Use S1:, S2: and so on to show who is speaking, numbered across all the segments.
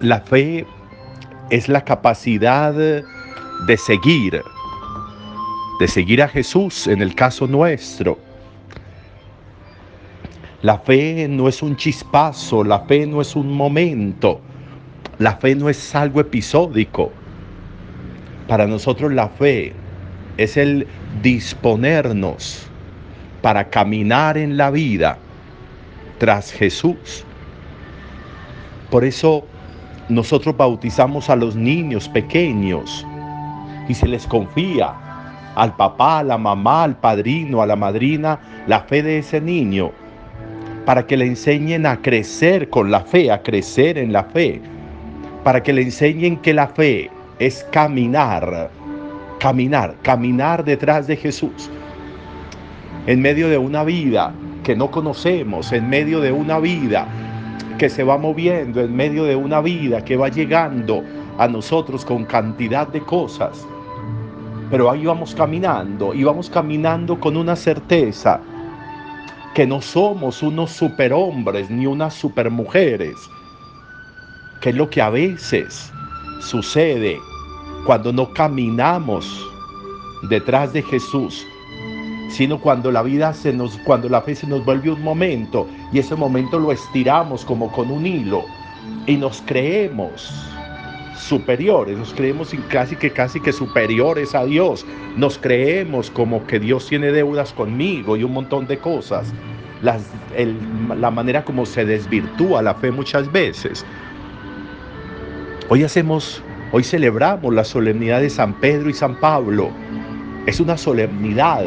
S1: La fe es la capacidad de seguir, de seguir a Jesús en el caso nuestro. La fe no es un chispazo, la fe no es un momento, la fe no es algo episódico. Para nosotros la fe es el disponernos para caminar en la vida tras Jesús. Por eso nosotros bautizamos a los niños pequeños. Y se les confía al papá, a la mamá, al padrino, a la madrina, la fe de ese niño, para que le enseñen a crecer con la fe, a crecer en la fe, para que le enseñen que la fe es caminar, caminar, caminar detrás de Jesús, en medio de una vida que no conocemos, en medio de una vida que se va moviendo en medio de una vida que va llegando a nosotros con cantidad de cosas. Pero ahí vamos caminando y vamos caminando con una certeza que no somos unos superhombres ni unas supermujeres, que es lo que a veces sucede cuando no caminamos detrás de Jesús sino cuando la vida se nos, cuando la fe se nos vuelve un momento y ese momento lo estiramos como con un hilo y nos creemos superiores, nos creemos casi que casi que superiores a Dios, nos creemos como que Dios tiene deudas conmigo y un montón de cosas. la manera como se desvirtúa la fe muchas veces. Hoy hacemos, hoy celebramos la solemnidad de San Pedro y San Pablo. Es una solemnidad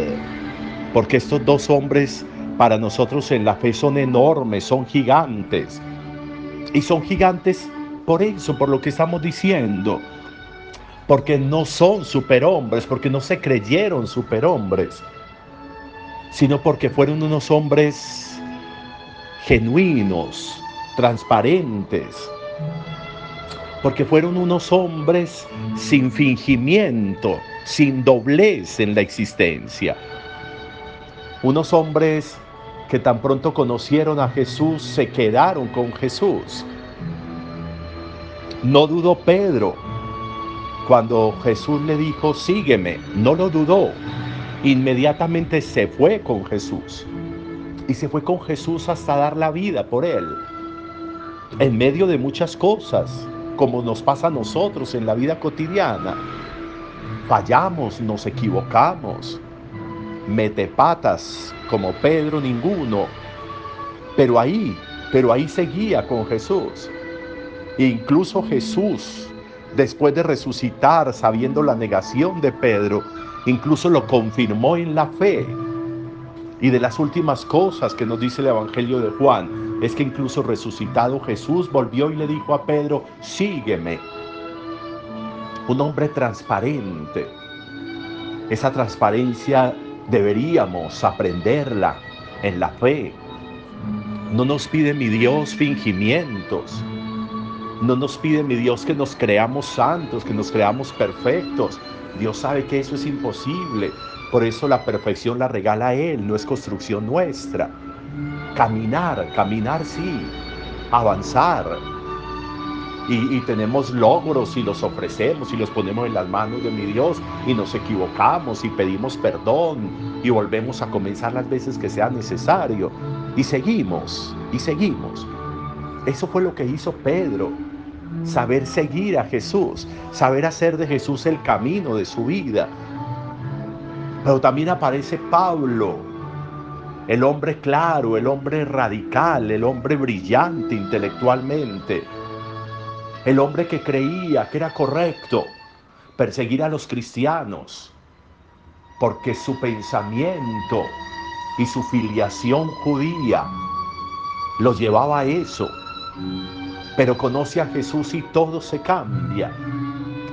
S1: porque estos dos hombres para nosotros en la fe son enormes, son gigantes. Y son gigantes por eso, por lo que estamos diciendo. Porque no son superhombres, porque no se creyeron superhombres, sino porque fueron unos hombres genuinos, transparentes, porque fueron unos hombres sin fingimiento, sin doblez en la existencia unos hombres que tan pronto conocieron a Jesús se quedaron con Jesús. No dudó Pedro cuando Jesús le dijo, sígueme. No lo dudó. Inmediatamente se fue con Jesús. Y se fue con Jesús hasta dar la vida por él. En medio de muchas cosas, como nos pasa a nosotros en la vida cotidiana. Fallamos, nos equivocamos, mete patas como Pedro ninguno, pero ahí, pero ahí seguía con Jesús. incluso Jesús, después de resucitar, sabiendo la negación de Pedro, incluso lo confirmó en la fe. Y de las últimas cosas que nos dice el Evangelio de Juan, es que incluso resucitado Jesús volvió y le dijo a Pedro, sígueme. Un hombre transparente. Esa transparencia deberíamos aprenderla en la fe. No nos pide mi Dios fingimientos. No nos pide mi Dios que nos creamos santos, que nos creamos perfectos. Dios sabe que eso es imposible. Por eso la perfección la regala Él, no es construcción nuestra. Caminar, caminar sí, avanzar, y, tenemos logros y los ofrecemos y los ponemos en las manos de mi Dios y nos equivocamos y pedimos perdón y volvemos a comenzar las veces que sea necesario y seguimos y seguimos. Eso fue lo que hizo Pedro, saber seguir a Jesús, saber hacer de Jesús el camino de su vida. Pero también aparece Pablo, el hombre claro, el hombre radical, el hombre brillante intelectualmente el hombre que creía que era correcto perseguir a los cristianos, porque su pensamiento y su filiación judía los llevaba a eso. Pero conoce a Jesús y todo se cambia.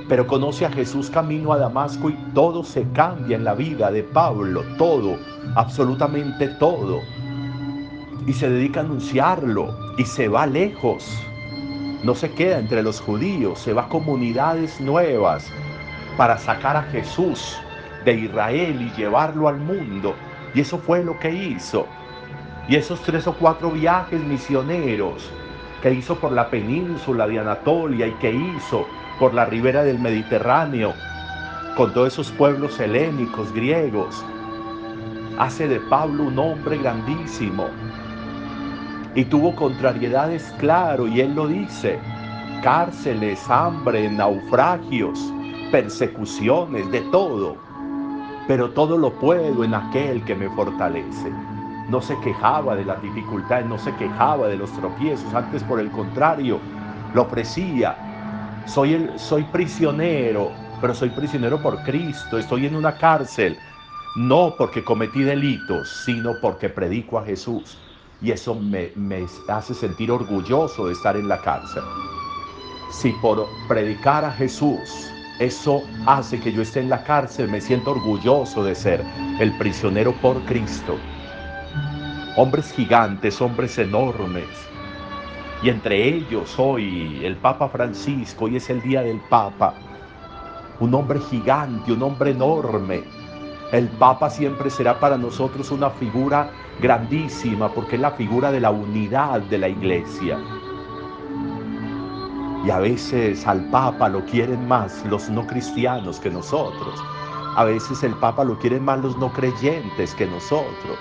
S1: Pero conoce a Jesús camino a Damasco y todo se cambia en la vida de Pablo, todo, absolutamente todo. Y se dedica a anunciarlo y se va lejos. No se queda entre los judíos, se va a comunidades nuevas para sacar a Jesús de Israel y llevarlo al mundo. Y eso fue lo que hizo. Y esos tres o cuatro viajes misioneros que hizo por la península de Anatolia y que hizo por la ribera del Mediterráneo, con todos esos pueblos helénicos, griegos, hace de Pablo un hombre grandísimo. Y tuvo contrariedades, claro, y él lo dice, cárceles, hambre, naufragios, persecuciones, de todo pero todo lo puedo en aquel que me fortalece. No se quejaba de las dificultades, no se quejaba de los tropiezos, antes por el contrario, lo ofrecía. Soy, el, soy prisionero, pero soy prisionero por Cristo, estoy en una cárcel, no porque cometí delitos, sino porque predico a Jesús. Y eso me, me hace sentir orgulloso de estar en la cárcel. Si por predicar a Jesús eso hace que yo esté en la cárcel, me siento orgulloso de ser el prisionero por Cristo. Hombres gigantes, hombres enormes. Y entre ellos hoy el Papa Francisco, hoy es el día del Papa. Un hombre gigante, un hombre enorme. El Papa siempre será para nosotros una figura grandísima porque es la figura de la unidad de la iglesia. Y a veces al Papa lo quieren más los no cristianos que nosotros. A veces el Papa lo quieren más los no creyentes que nosotros.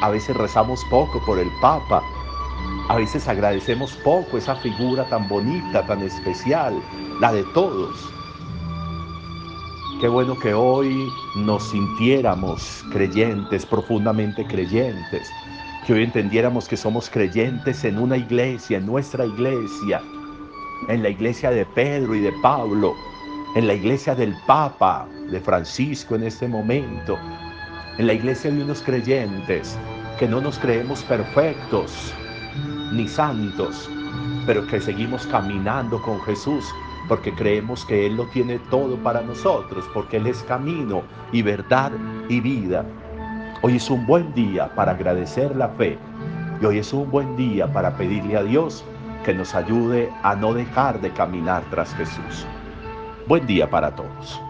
S1: A veces rezamos poco por el Papa. A veces agradecemos poco esa figura tan bonita, tan especial, la de todos. Qué bueno que hoy nos sintiéramos creyentes, profundamente creyentes, que hoy entendiéramos que somos creyentes en una iglesia, en nuestra iglesia, en la iglesia de Pedro y de Pablo, en la iglesia del Papa, de Francisco en este momento, en la iglesia de unos creyentes que no nos creemos perfectos ni santos, pero que seguimos caminando con Jesús porque creemos que Él lo tiene todo para nosotros, porque Él es camino y verdad y vida. Hoy es un buen día para agradecer la fe y hoy es un buen día para pedirle a Dios que nos ayude a no dejar de caminar tras Jesús. Buen día para todos.